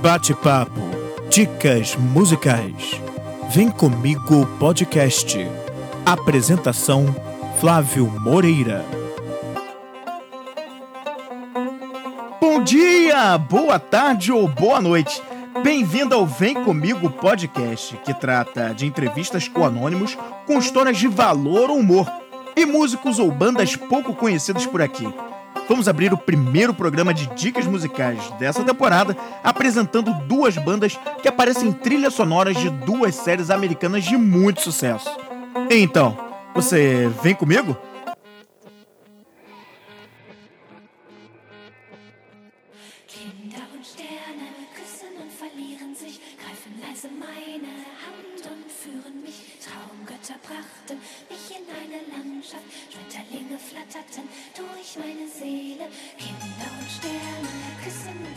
Bate-papo, dicas musicais. Vem comigo podcast. Apresentação Flávio Moreira. Bom dia, boa tarde ou boa noite. Bem-vindo ao Vem Comigo podcast, que trata de entrevistas com anônimos com histórias de valor ou humor e músicos ou bandas pouco conhecidos por aqui. Vamos abrir o primeiro programa de dicas musicais dessa temporada, apresentando duas bandas que aparecem em trilhas sonoras de duas séries americanas de muito sucesso. Então, você vem comigo?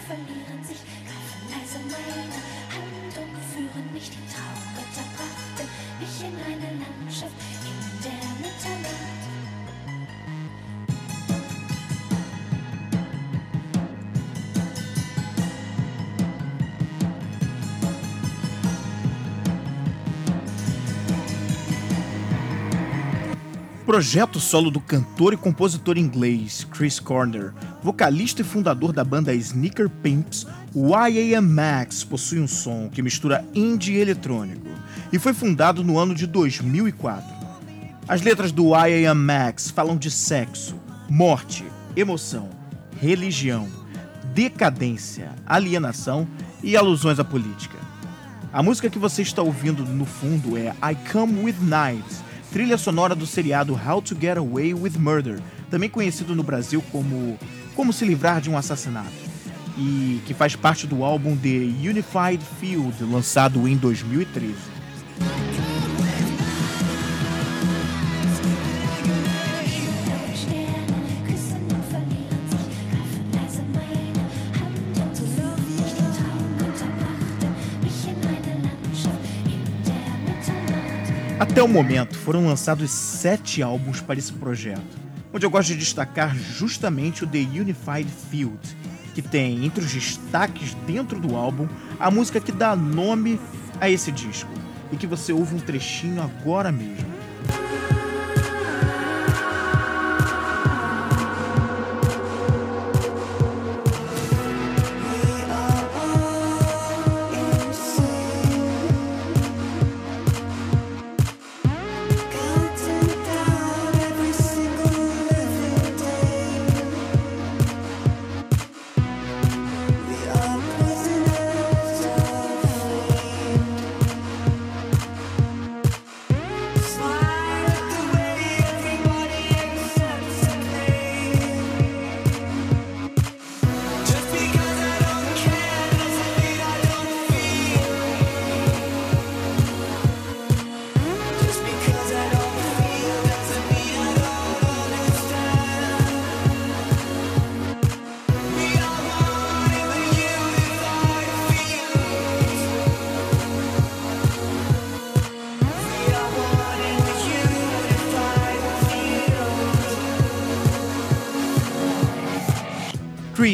Verlieren sich, greifen leise meine Hand und führen mich. Die Traumgötter Projeto solo do cantor e compositor inglês Chris Corner, vocalista e fundador da banda Sneaker Pimps, o IAM Max possui um som que mistura indie e eletrônico e foi fundado no ano de 2004. As letras do IAM Max falam de sexo, morte, emoção, religião, decadência, alienação e alusões à política. A música que você está ouvindo no fundo é I Come With Knives, trilha sonora do seriado How to Get Away with Murder, também conhecido no Brasil como Como se livrar de um assassinato, e que faz parte do álbum The Unified Field, lançado em 2013. Até o momento foram lançados sete álbuns para esse projeto, onde eu gosto de destacar justamente o The Unified Field, que tem entre os destaques dentro do álbum a música que dá nome a esse disco e que você ouve um trechinho agora mesmo.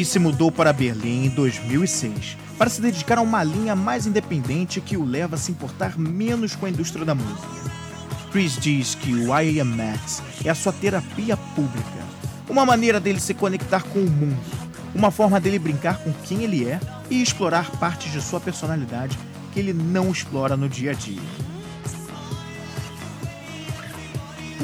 Se mudou para Berlim em 2006 para se dedicar a uma linha mais independente que o leva a se importar menos com a indústria da música. Chris diz que o I Am Max é a sua terapia pública, uma maneira dele se conectar com o mundo, uma forma dele brincar com quem ele é e explorar partes de sua personalidade que ele não explora no dia a dia.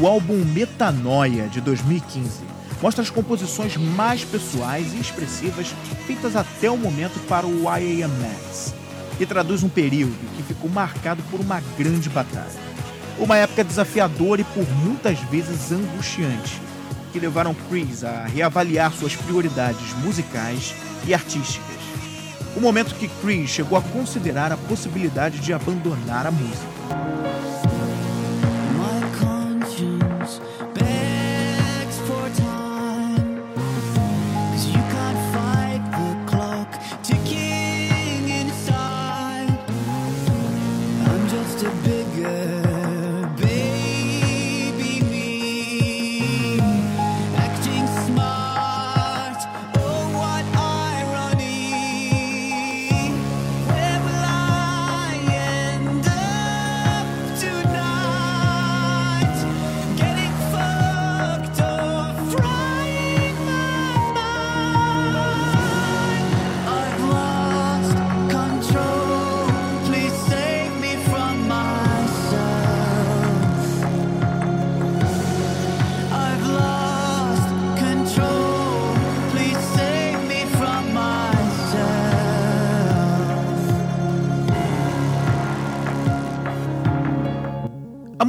O álbum Metanoia de 2015 mostra as composições mais pessoais e expressivas feitas até o momento para o I Am Max, e traduz um período que ficou marcado por uma grande batalha. Uma época desafiadora e por muitas vezes angustiante, que levaram Chris a reavaliar suas prioridades musicais e artísticas. O momento que Chris chegou a considerar a possibilidade de abandonar a música.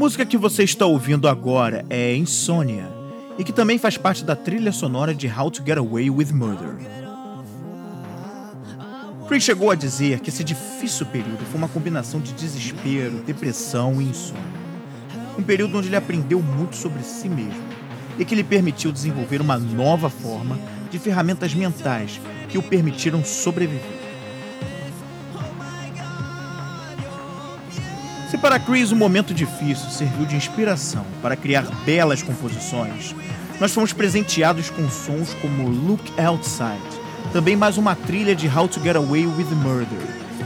Música que você está ouvindo agora é Insônia e que também faz parte da trilha sonora de How to Get Away with Murder. Chris chegou a dizer que esse difícil período foi uma combinação de desespero, depressão e insônia. Um período onde ele aprendeu muito sobre si mesmo e que lhe permitiu desenvolver uma nova forma de ferramentas mentais que o permitiram sobreviver. Para Chris um momento difícil serviu de inspiração para criar belas composições, nós fomos presenteados com sons como Look Outside, também mais uma trilha de How to Get Away with Murder,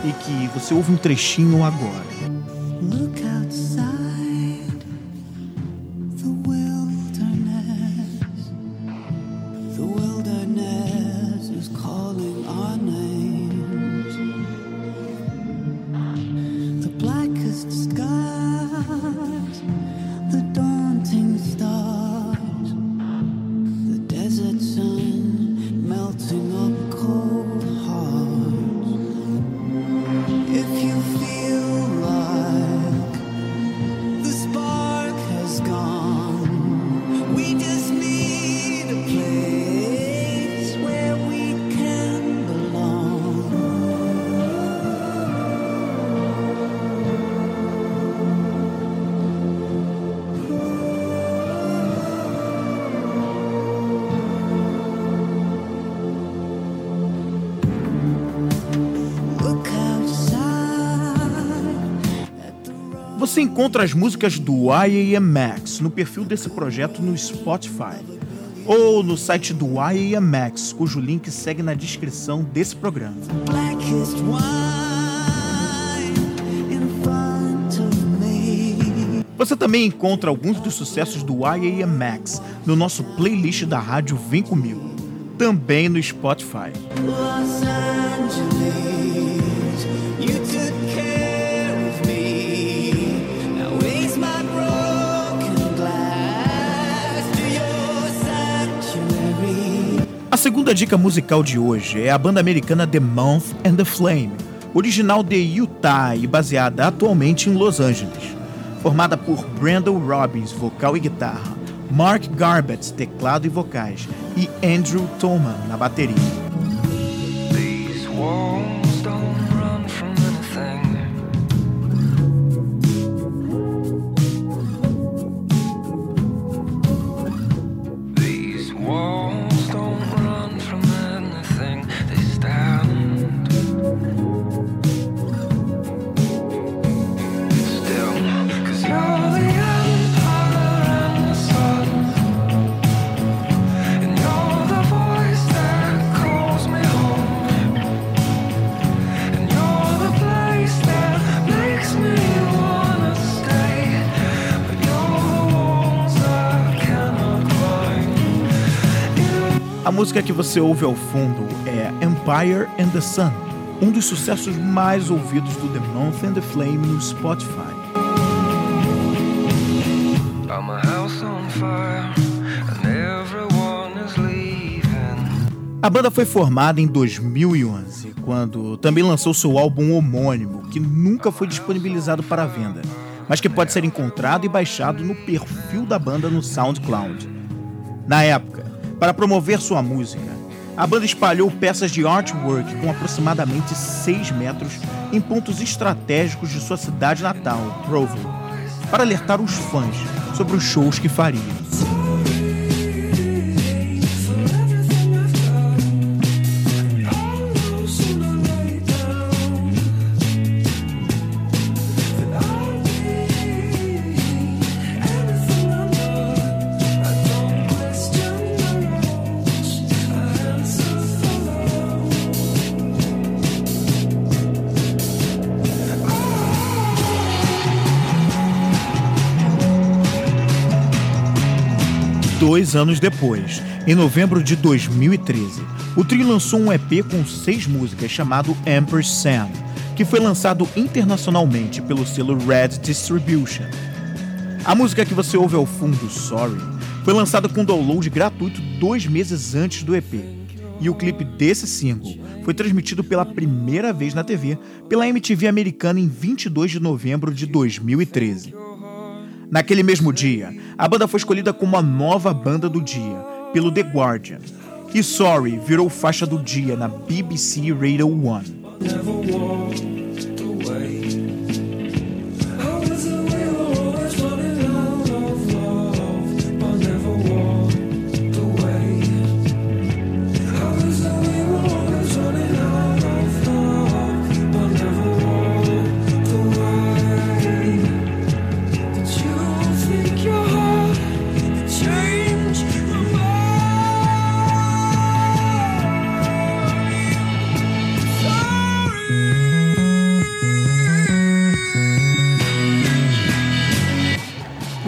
e que você ouve um trechinho agora. Look outside Você encontra as músicas do IAM Max no perfil desse projeto no Spotify ou no site do IAM Max, cujo link segue na descrição desse programa. Você também encontra alguns dos sucessos do IAM Max no nosso playlist da rádio Vem Comigo, também no Spotify. Los Angeles, you took care of me. A segunda dica musical de hoje é a banda americana The Month and the Flame, original de Utah e baseada atualmente em Los Angeles. Formada por Brandon Robbins, vocal e guitarra, Mark Garbett, teclado e vocais, e Andrew Thoman na bateria. Música que você ouve ao fundo é Empire and the Sun, um dos sucessos mais ouvidos do The Month and the Flame no Spotify. A banda foi formada em 2011, quando também lançou seu álbum homônimo, que nunca foi disponibilizado para venda, mas que pode ser encontrado e baixado no perfil da banda no SoundCloud. Na época, para promover sua música, a banda espalhou peças de artwork com aproximadamente 6 metros em pontos estratégicos de sua cidade natal, Provo, para alertar os fãs sobre os shows que fariam. Dois anos depois, em novembro de 2013, o trio lançou um EP com seis músicas chamado Emperor Sam, que foi lançado internacionalmente pelo selo Red Distribution. A música que você ouve ao fundo, Sorry, foi lançada com download gratuito dois meses antes do EP. E o clipe desse single foi transmitido pela primeira vez na TV pela MTV americana em 22 de novembro de 2013. Naquele mesmo dia, a banda foi escolhida como a nova banda do dia pelo The Guardian. E Sorry virou faixa do dia na BBC Radio 1.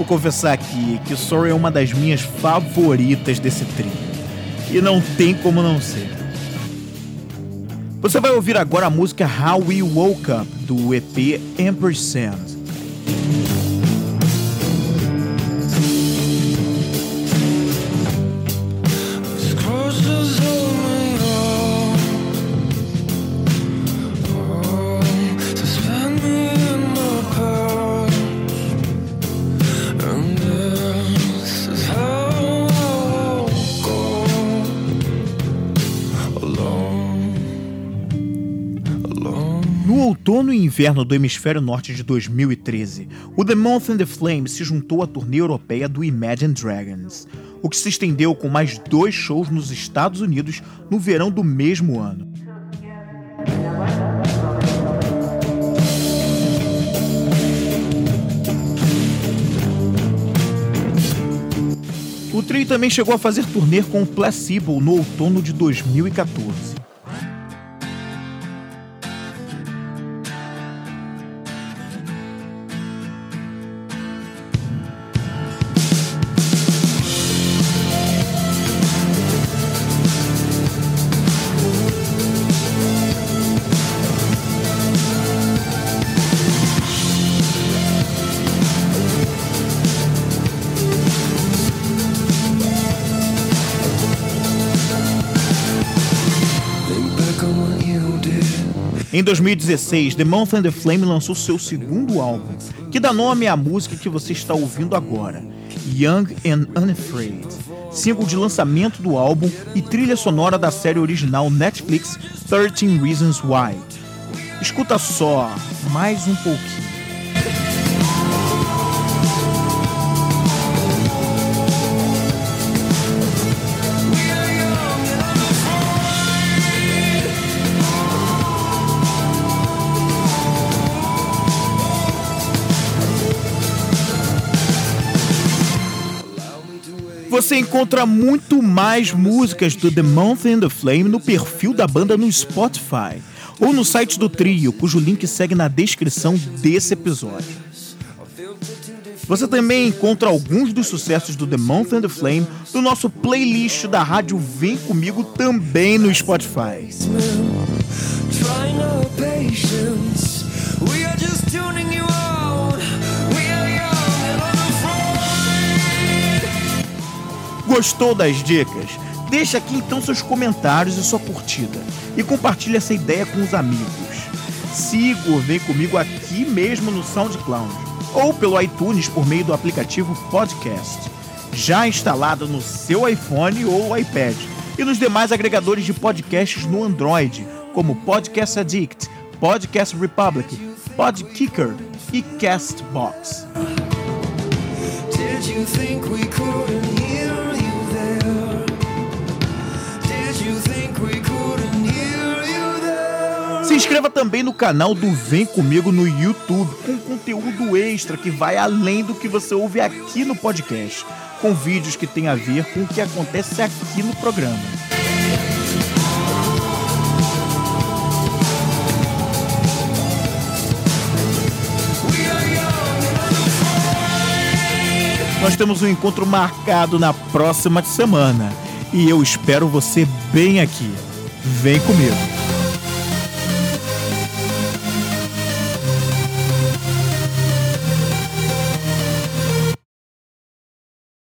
Confessar aqui que Sorry é uma das minhas favoritas desse trio. E não tem como não ser. Você vai ouvir agora a música How We Woke Up, do EP Ampersand. Outono e inverno do hemisfério norte de 2013, o The Month and the Flame se juntou à turnê europeia do Imagine Dragons, o que se estendeu com mais dois shows nos Estados Unidos no verão do mesmo ano. O trio também chegou a fazer turnê com o Placebo no outono de 2014. Em 2016, The Month and the Flame lançou seu segundo álbum, que dá nome à música que você está ouvindo agora, Young and Unafraid, single de lançamento do álbum e trilha sonora da série original Netflix 13 Reasons Why. Escuta só, mais um pouquinho. Você encontra muito mais músicas do The Month and the Flame no perfil da banda no Spotify ou no site do trio, cujo link segue na descrição desse episódio. Você também encontra alguns dos sucessos do The Month and the Flame no nosso playlist da rádio Vem Comigo também no Spotify. Patience. We are just tuning you out. Gostou das dicas? Deixa aqui então seus comentários e sua curtida. E compartilhe essa ideia com os amigos. Siga o Vem Comigo aqui mesmo no SoundCloud ou pelo iTunes por meio do aplicativo Podcast, já instalado no seu iPhone ou iPad e nos demais agregadores de podcasts no Android, como Podcast Addict, Podcast Republic, Podkicker e Castbox. Did you think we couldn't inscreva também no canal do Vem Comigo no YouTube, com conteúdo extra que vai além do que você ouve aqui no podcast, com vídeos que têm a ver com o que acontece aqui no programa. Nós temos um encontro marcado na próxima semana e eu espero você bem aqui. Vem comigo!